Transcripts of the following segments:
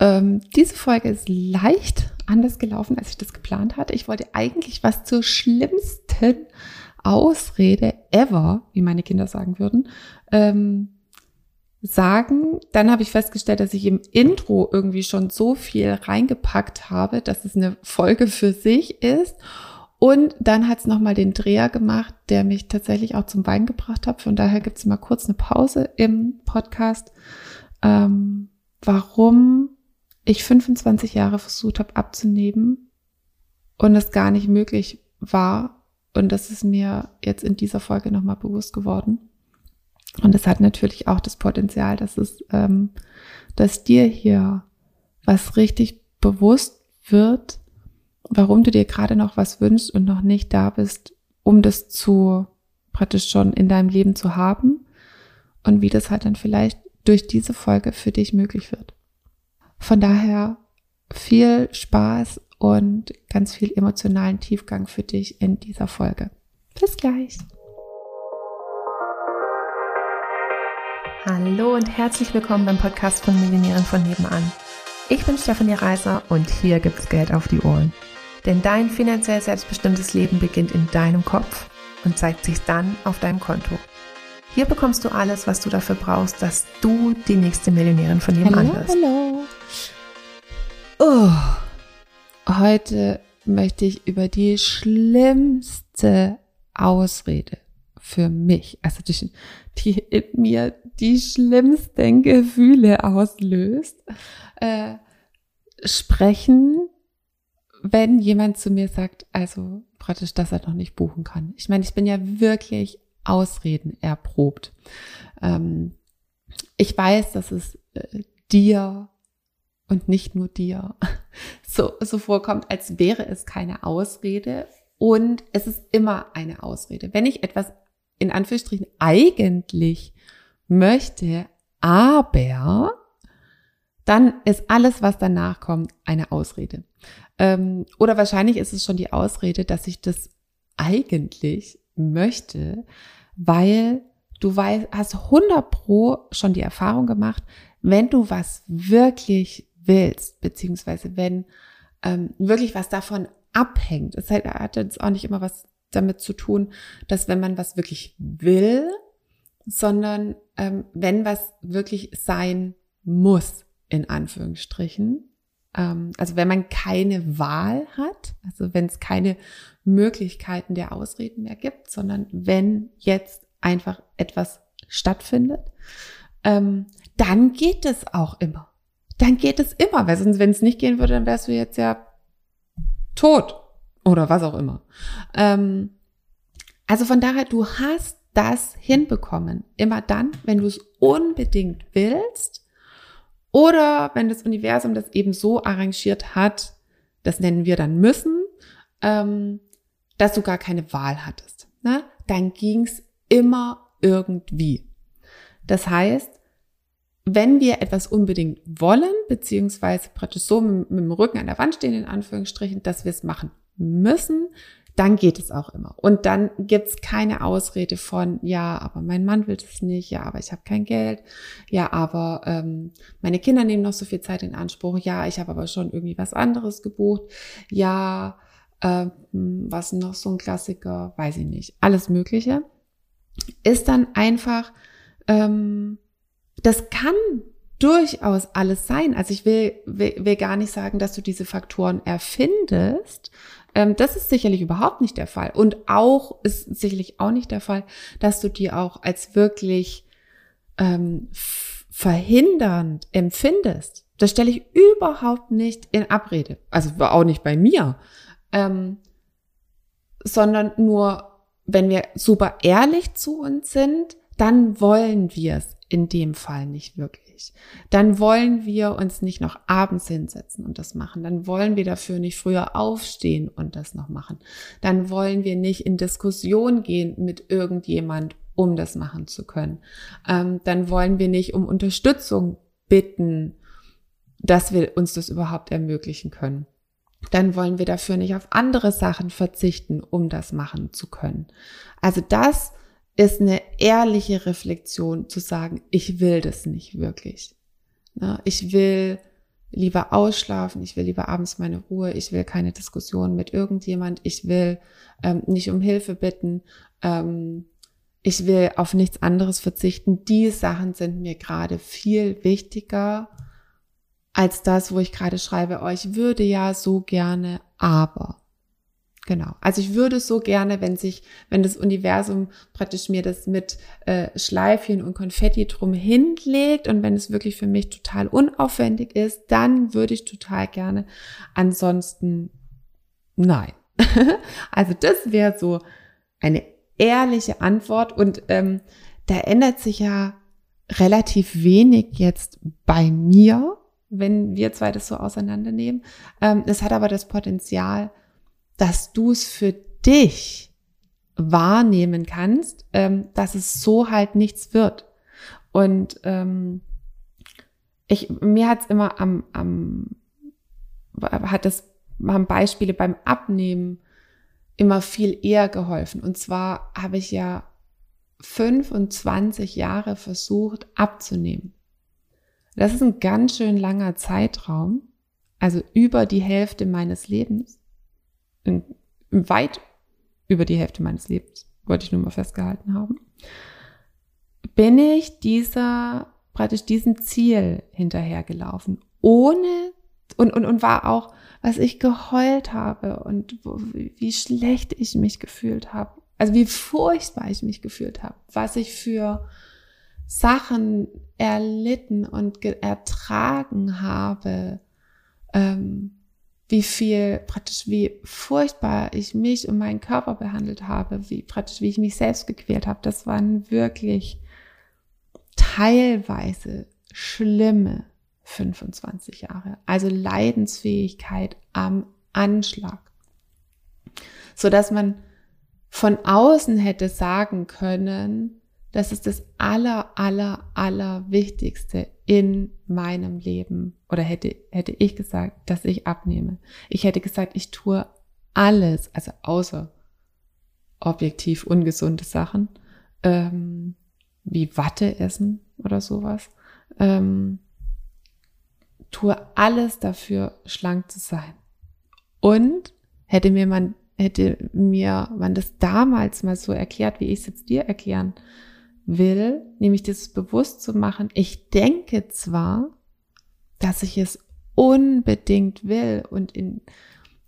Ähm, diese Folge ist leicht anders gelaufen, als ich das geplant hatte. Ich wollte eigentlich was zur schlimmsten Ausrede ever, wie meine Kinder sagen würden, ähm, sagen. Dann habe ich festgestellt, dass ich im Intro irgendwie schon so viel reingepackt habe, dass es eine Folge für sich ist. Und dann hat es nochmal den Dreher gemacht, der mich tatsächlich auch zum Wein gebracht hat. Von daher gibt es mal kurz eine Pause im Podcast, ähm, warum ich 25 Jahre versucht habe abzunehmen und es gar nicht möglich war. Und das ist mir jetzt in dieser Folge nochmal bewusst geworden. Und es hat natürlich auch das Potenzial, dass es, ähm, dass dir hier was richtig bewusst wird, warum du dir gerade noch was wünschst und noch nicht da bist, um das zu praktisch schon in deinem Leben zu haben und wie das halt dann vielleicht durch diese Folge für dich möglich wird. Von daher viel Spaß und ganz viel emotionalen Tiefgang für dich in dieser Folge. Bis gleich. Hallo und herzlich willkommen beim Podcast von Millionären von nebenan. Ich bin Stefanie Reiser und hier gibt's Geld auf die Ohren. Denn dein finanziell selbstbestimmtes Leben beginnt in deinem Kopf und zeigt sich dann auf deinem Konto. Hier bekommst du alles, was du dafür brauchst, dass du die nächste Millionärin von nebenan bist. Hallo. Oh. Heute möchte ich über die schlimmste Ausrede für mich, also die, die in mir die schlimmsten Gefühle auslöst, äh, sprechen, wenn jemand zu mir sagt, also praktisch, dass er noch nicht buchen kann. Ich meine, ich bin ja wirklich Ausreden erprobt. Ähm, ich weiß, dass es äh, dir und nicht nur dir so, so vorkommt, als wäre es keine Ausrede. Und es ist immer eine Ausrede. Wenn ich etwas in Anführungsstrichen eigentlich möchte, aber dann ist alles, was danach kommt, eine Ausrede. Ähm, oder wahrscheinlich ist es schon die Ausrede, dass ich das eigentlich möchte, weil du weißt, hast 100 pro schon die Erfahrung gemacht, wenn du was wirklich willst, beziehungsweise wenn ähm, wirklich was davon abhängt. Es hat jetzt auch nicht immer was damit zu tun, dass wenn man was wirklich will, sondern ähm, wenn was wirklich sein muss, in Anführungsstrichen. Ähm, also wenn man keine Wahl hat, also wenn es keine Möglichkeiten der Ausreden mehr gibt, sondern wenn jetzt einfach etwas stattfindet, ähm, dann geht es auch immer. Dann geht es immer, weil sonst, wenn es nicht gehen würde, dann wärst du jetzt ja tot oder was auch immer. Ähm, also von daher, du hast das hinbekommen. Immer dann, wenn du es unbedingt willst oder wenn das Universum das eben so arrangiert hat, das nennen wir dann müssen, ähm, dass du gar keine Wahl hattest. Ne? Dann ging's immer irgendwie. Das heißt, wenn wir etwas unbedingt wollen, beziehungsweise praktisch so mit, mit dem Rücken an der Wand stehen, in Anführungsstrichen, dass wir es machen müssen, dann geht es auch immer. Und dann gibt's keine Ausrede von, ja, aber mein Mann will es nicht, ja, aber ich habe kein Geld, ja, aber ähm, meine Kinder nehmen noch so viel Zeit in Anspruch, ja, ich habe aber schon irgendwie was anderes gebucht, ja, ähm, was noch so ein Klassiker, weiß ich nicht, alles Mögliche, ist dann einfach, ähm, das kann durchaus alles sein. Also ich will, will, will gar nicht sagen, dass du diese Faktoren erfindest, ähm, das ist sicherlich überhaupt nicht der Fall. Und auch ist sicherlich auch nicht der Fall, dass du die auch als wirklich ähm, verhindernd empfindest. Das stelle ich überhaupt nicht in Abrede. Also auch nicht bei mir. Ähm, sondern nur, wenn wir super ehrlich zu uns sind, dann wollen wir es in dem Fall nicht wirklich. Dann wollen wir uns nicht noch abends hinsetzen und das machen. Dann wollen wir dafür nicht früher aufstehen und das noch machen. Dann wollen wir nicht in Diskussion gehen mit irgendjemand, um das machen zu können. Ähm, dann wollen wir nicht um Unterstützung bitten, dass wir uns das überhaupt ermöglichen können. Dann wollen wir dafür nicht auf andere Sachen verzichten, um das machen zu können. Also das ist eine ehrliche Reflexion zu sagen, ich will das nicht wirklich. Ich will lieber ausschlafen, ich will lieber abends meine Ruhe, ich will keine Diskussion mit irgendjemand, ich will ähm, nicht um Hilfe bitten, ähm, ich will auf nichts anderes verzichten. Die Sachen sind mir gerade viel wichtiger als das, wo ich gerade schreibe, oh, ich würde ja so gerne, aber. Genau. Also ich würde so gerne, wenn sich, wenn das Universum praktisch mir das mit äh, Schleifchen und Konfetti drum hinlegt und wenn es wirklich für mich total unaufwendig ist, dann würde ich total gerne. Ansonsten nein. also das wäre so eine ehrliche Antwort und ähm, da ändert sich ja relativ wenig jetzt bei mir, wenn wir zwei das so auseinandernehmen. Ähm, es hat aber das Potenzial, dass du es für dich wahrnehmen kannst, ähm, dass es so halt nichts wird. Und ähm, ich, mir hat's immer am, am hat das haben Beispiele beim Abnehmen immer viel eher geholfen. Und zwar habe ich ja 25 Jahre versucht abzunehmen. Das ist ein ganz schön langer Zeitraum, also über die Hälfte meines Lebens in, weit über die Hälfte meines Lebens, wollte ich nur mal festgehalten haben, bin ich dieser, praktisch diesem Ziel hinterhergelaufen, ohne, und, und, und war auch, was ich geheult habe und wie schlecht ich mich gefühlt habe, also wie furchtbar ich mich gefühlt habe, was ich für Sachen erlitten und ertragen habe, ähm, wie viel praktisch, wie furchtbar ich mich und meinen Körper behandelt habe, wie praktisch, wie ich mich selbst gequält habe. Das waren wirklich teilweise schlimme 25 Jahre. Also Leidensfähigkeit am Anschlag. So dass man von außen hätte sagen können, das ist das aller, aller, aller Wichtigste in meinem Leben. Oder hätte, hätte ich gesagt, dass ich abnehme. Ich hätte gesagt, ich tue alles, also außer objektiv ungesunde Sachen, ähm, wie Watte essen oder sowas, ähm, tue alles dafür, schlank zu sein. Und hätte mir man, hätte mir man das damals mal so erklärt, wie ich es jetzt dir erklären will, nämlich das bewusst zu machen, ich denke zwar, dass ich es unbedingt will und in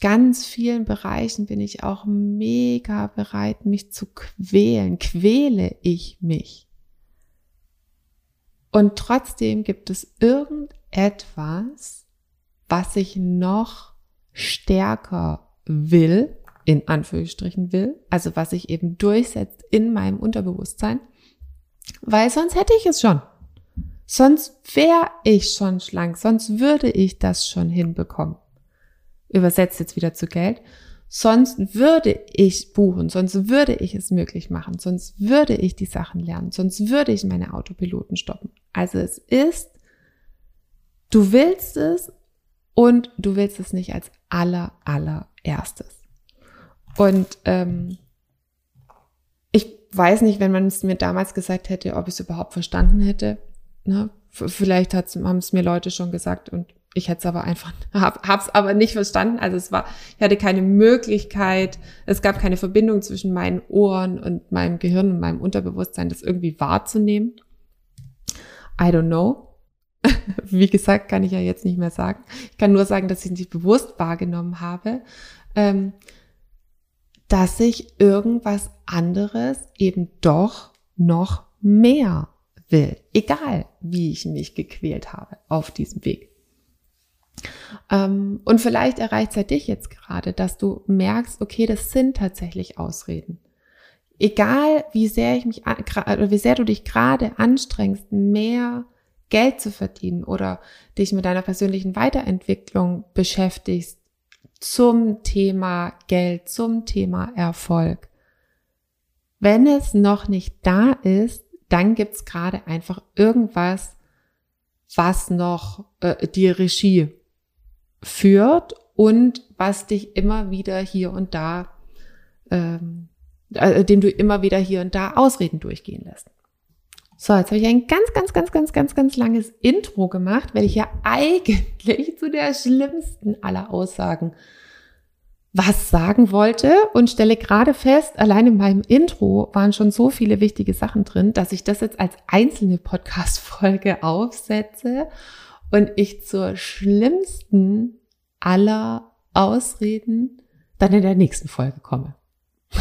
ganz vielen Bereichen bin ich auch mega bereit, mich zu quälen, quäle ich mich. Und trotzdem gibt es irgendetwas, was ich noch stärker will, in Anführungsstrichen will, also was sich eben durchsetzt in meinem Unterbewusstsein weil sonst hätte ich es schon. Sonst wäre ich schon schlank, sonst würde ich das schon hinbekommen. Übersetzt jetzt wieder zu Geld. Sonst würde ich buchen, sonst würde ich es möglich machen, sonst würde ich die Sachen lernen, sonst würde ich meine Autopiloten stoppen. Also es ist, du willst es und du willst es nicht als aller, allererstes. Und ähm, weiß nicht, wenn man es mir damals gesagt hätte, ob ich es überhaupt verstanden hätte. Ne? Vielleicht haben es mir Leute schon gesagt und ich hätte es aber einfach, hab, hab's aber nicht verstanden. Also es war, ich hatte keine Möglichkeit, es gab keine Verbindung zwischen meinen Ohren und meinem Gehirn und meinem Unterbewusstsein, das irgendwie wahrzunehmen. I don't know. Wie gesagt, kann ich ja jetzt nicht mehr sagen. Ich kann nur sagen, dass ich es nicht bewusst wahrgenommen habe. Ähm, dass ich irgendwas anderes eben doch noch mehr will, egal wie ich mich gequält habe auf diesem Weg. Ähm, und vielleicht erreicht es ja dich jetzt gerade, dass du merkst, okay, das sind tatsächlich Ausreden. Egal wie sehr ich mich, wie sehr du dich gerade anstrengst, mehr Geld zu verdienen oder dich mit deiner persönlichen Weiterentwicklung beschäftigst, zum Thema Geld, zum Thema Erfolg. Wenn es noch nicht da ist, dann gibt's gerade einfach irgendwas, was noch äh, die Regie führt und was dich immer wieder hier und da, ähm, äh, dem du immer wieder hier und da Ausreden durchgehen lässt. So, jetzt habe ich ein ganz, ganz, ganz, ganz, ganz, ganz langes Intro gemacht, weil ich ja eigentlich zu der schlimmsten aller Aussagen was sagen wollte und stelle gerade fest, allein in meinem Intro waren schon so viele wichtige Sachen drin, dass ich das jetzt als einzelne Podcast-Folge aufsetze und ich zur schlimmsten aller Ausreden dann in der nächsten Folge komme.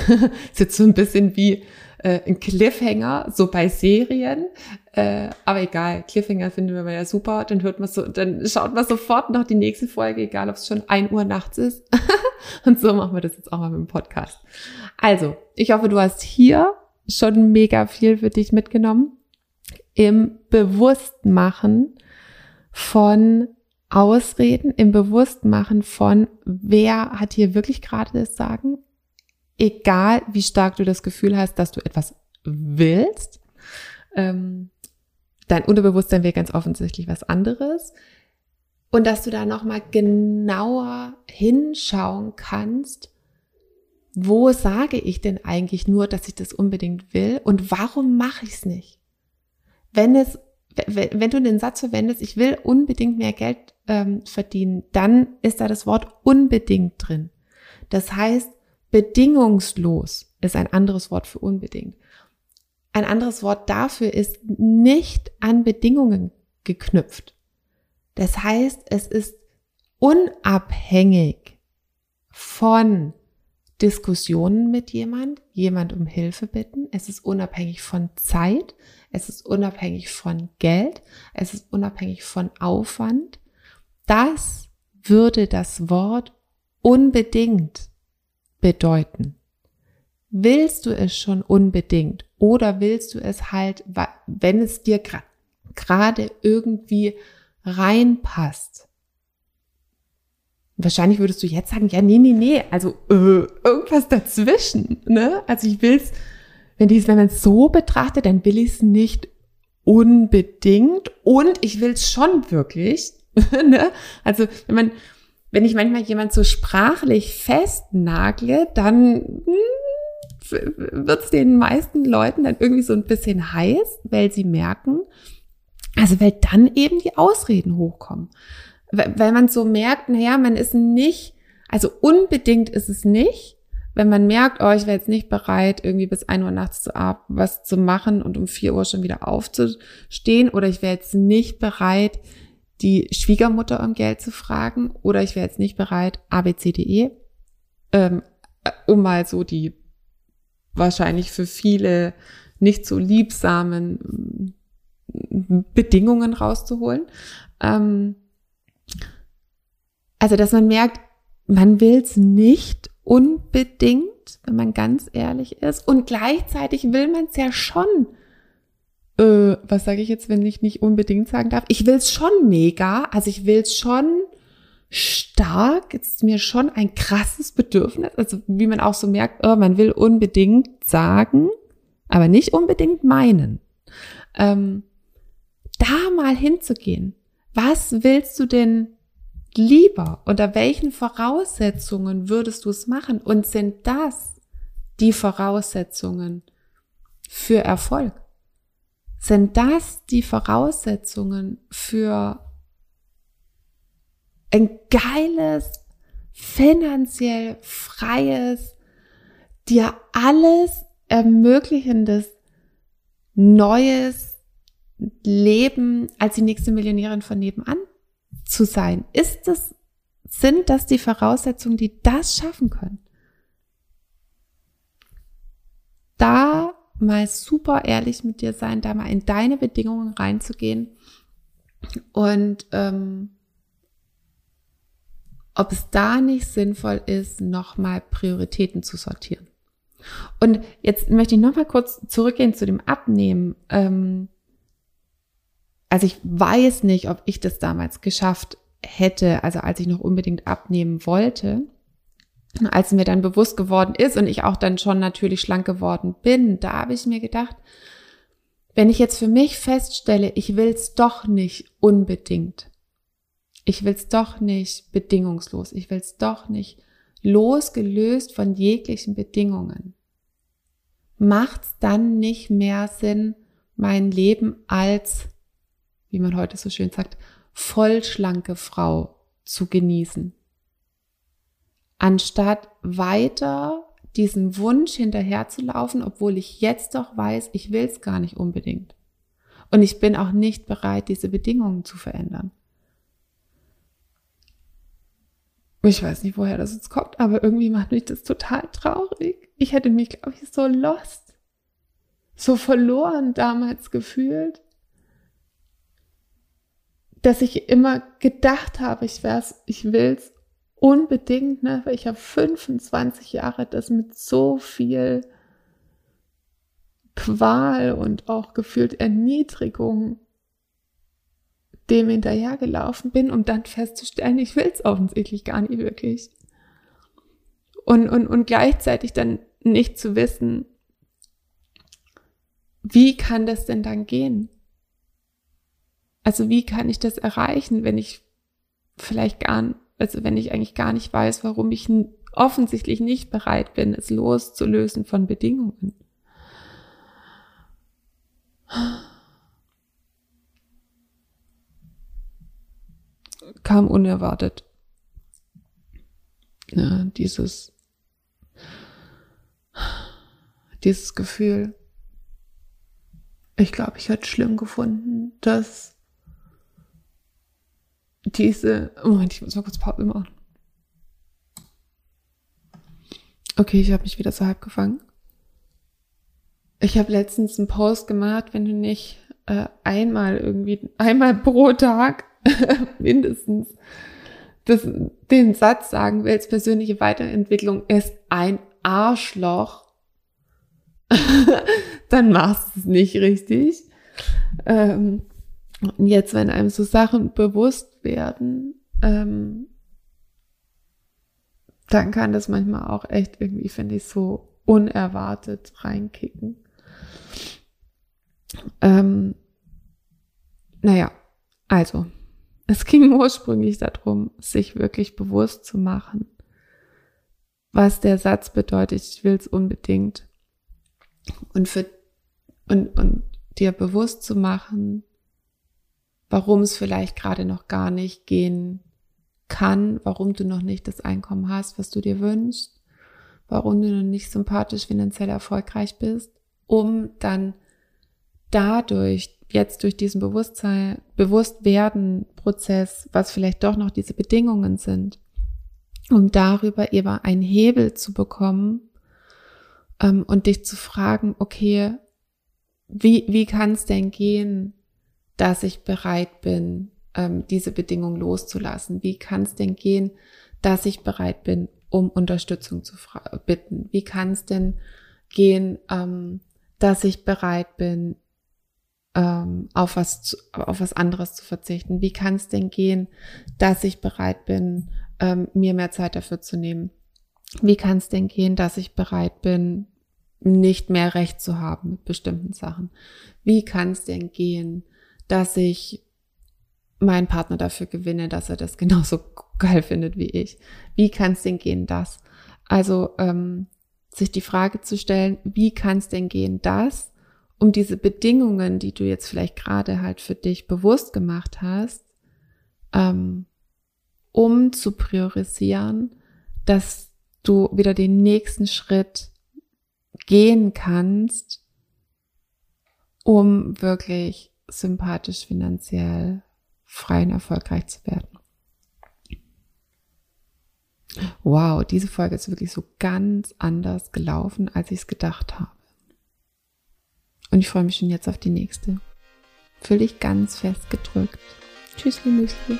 ist jetzt so ein bisschen wie äh, ein Cliffhanger, so bei Serien. Äh, aber egal, Cliffhanger finden wir ja super. Dann hört man so, dann schaut man sofort noch die nächste Folge, egal ob es schon ein Uhr nachts ist. Und so machen wir das jetzt auch mal mit dem Podcast. Also, ich hoffe, du hast hier schon mega viel für dich mitgenommen im Bewusstmachen von Ausreden, im Bewusstmachen von, wer hat hier wirklich gerade das Sagen, egal wie stark du das Gefühl hast, dass du etwas willst. Ähm, dein Unterbewusstsein will ganz offensichtlich was anderes. Und dass du da nochmal genauer hinschauen kannst, wo sage ich denn eigentlich nur, dass ich das unbedingt will und warum mache ich es nicht? Wenn es, wenn du den Satz verwendest, ich will unbedingt mehr Geld ähm, verdienen, dann ist da das Wort unbedingt drin. Das heißt, Bedingungslos ist ein anderes Wort für unbedingt. Ein anderes Wort dafür ist nicht an Bedingungen geknüpft. Das heißt, es ist unabhängig von Diskussionen mit jemand, jemand um Hilfe bitten. Es ist unabhängig von Zeit. Es ist unabhängig von Geld. Es ist unabhängig von Aufwand. Das würde das Wort unbedingt bedeuten? Willst du es schon unbedingt oder willst du es halt, wenn es dir gerade irgendwie reinpasst? Wahrscheinlich würdest du jetzt sagen, ja, nee, nee, nee, also äh, irgendwas dazwischen, ne? Also ich will's, wenn wenn man es so betrachtet, dann will ich es nicht unbedingt und ich will es schon wirklich, ne? Also wenn man wenn ich manchmal jemand so sprachlich festnagle, dann hm, wird es den meisten Leuten dann irgendwie so ein bisschen heiß, weil sie merken, also weil dann eben die Ausreden hochkommen. Weil man so merkt, naja, man ist nicht, also unbedingt ist es nicht, wenn man merkt, oh, ich wäre jetzt nicht bereit, irgendwie bis ein Uhr nachts zu ab was zu machen und um vier Uhr schon wieder aufzustehen, oder ich wäre jetzt nicht bereit, die Schwiegermutter um Geld zu fragen oder ich wäre jetzt nicht bereit, abcde, ähm, um mal so die wahrscheinlich für viele nicht so liebsamen mm, Bedingungen rauszuholen. Ähm, also, dass man merkt, man will es nicht unbedingt, wenn man ganz ehrlich ist. Und gleichzeitig will man es ja schon äh, was sage ich jetzt, wenn ich nicht unbedingt sagen darf? Ich will es schon mega, also ich will es schon stark, ist mir schon ein krasses Bedürfnis, also wie man auch so merkt, oh, man will unbedingt sagen, aber nicht unbedingt meinen. Ähm, da mal hinzugehen. Was willst du denn lieber? Unter welchen Voraussetzungen würdest du es machen? Und sind das die Voraussetzungen für Erfolg? Sind das die Voraussetzungen für ein geiles, finanziell freies, dir alles ermöglichendes, neues Leben als die nächste Millionärin von nebenan zu sein? Ist es, sind das die Voraussetzungen, die das schaffen können? Da mal super ehrlich mit dir sein, da mal in deine Bedingungen reinzugehen und ähm, ob es da nicht sinnvoll ist, nochmal Prioritäten zu sortieren. Und jetzt möchte ich nochmal kurz zurückgehen zu dem Abnehmen. Ähm, also ich weiß nicht, ob ich das damals geschafft hätte, also als ich noch unbedingt abnehmen wollte als mir dann bewusst geworden ist und ich auch dann schon natürlich schlank geworden bin, da habe ich mir gedacht, wenn ich jetzt für mich feststelle, ich will es doch nicht unbedingt, ich will es doch nicht bedingungslos, ich will es doch nicht losgelöst von jeglichen Bedingungen, macht es dann nicht mehr Sinn, mein Leben als, wie man heute so schön sagt, vollschlanke Frau zu genießen. Anstatt weiter diesem Wunsch hinterherzulaufen, obwohl ich jetzt doch weiß, ich will es gar nicht unbedingt. Und ich bin auch nicht bereit, diese Bedingungen zu verändern. Ich weiß nicht, woher das jetzt kommt, aber irgendwie macht mich das total traurig. Ich hätte mich, glaube ich, so lost, so verloren damals gefühlt, dass ich immer gedacht habe, ich wär's, ich will's unbedingt, ne, weil ich habe 25 Jahre das mit so viel Qual und auch gefühlt Erniedrigung dem hinterhergelaufen bin, um dann festzustellen, ich will es offensichtlich gar nicht wirklich. Und, und, und gleichzeitig dann nicht zu wissen, wie kann das denn dann gehen? Also wie kann ich das erreichen, wenn ich vielleicht gar, also wenn ich eigentlich gar nicht weiß, warum ich offensichtlich nicht bereit bin, es loszulösen von Bedingungen? kam unerwartet. Ja, dieses, dieses Gefühl. Ich glaube, ich hätte schlimm gefunden, dass diese, Moment, ich muss mal kurz Pause machen. Okay, ich habe mich wieder so halb gefangen. Ich habe letztens einen Post gemacht, wenn du nicht äh, einmal irgendwie, einmal pro Tag mindestens das, den Satz sagen willst, persönliche Weiterentwicklung ist ein Arschloch, dann machst du es nicht richtig. Ähm, und jetzt, wenn einem so Sachen bewusst werden, ähm, dann kann das manchmal auch echt irgendwie, finde ich, so unerwartet reinkicken. Ähm, naja, also, es ging ursprünglich darum, sich wirklich bewusst zu machen, was der Satz bedeutet, ich will es unbedingt. Und für, und, und dir bewusst zu machen, warum es vielleicht gerade noch gar nicht gehen kann, warum du noch nicht das Einkommen hast, was du dir wünschst, warum du noch nicht sympathisch finanziell erfolgreich bist, um dann dadurch jetzt durch diesen Bewusstsein, Bewusstwerden Prozess, was vielleicht doch noch diese Bedingungen sind, um darüber eben einen Hebel zu bekommen ähm, und dich zu fragen, okay, wie, wie kann es denn gehen, dass ich bereit bin, ähm, diese Bedingung loszulassen? Wie kann es denn gehen, dass ich bereit bin, um Unterstützung zu bitten? Wie kann es denn gehen, ähm, dass ich bereit bin, ähm, auf was zu, auf was anderes zu verzichten? Wie kann es denn gehen, dass ich bereit bin, ähm, mir mehr Zeit dafür zu nehmen? Wie kann es denn gehen, dass ich bereit bin, nicht mehr Recht zu haben mit bestimmten Sachen? Wie kann es denn gehen, dass ich meinen Partner dafür gewinne, dass er das genauso geil findet wie ich? Wie kann es denn gehen, das? Also ähm, sich die Frage zu stellen, wie kann es denn gehen, dass um diese Bedingungen, die du jetzt vielleicht gerade halt für dich bewusst gemacht hast, ähm, um zu priorisieren, dass du wieder den nächsten Schritt gehen kannst, um wirklich sympathisch, finanziell frei und erfolgreich zu werden. Wow, diese Folge ist wirklich so ganz anders gelaufen, als ich es gedacht habe. Und ich freue mich schon jetzt auf die nächste. Fühl dich ganz fest gedrückt. Tschüssli, Müsli.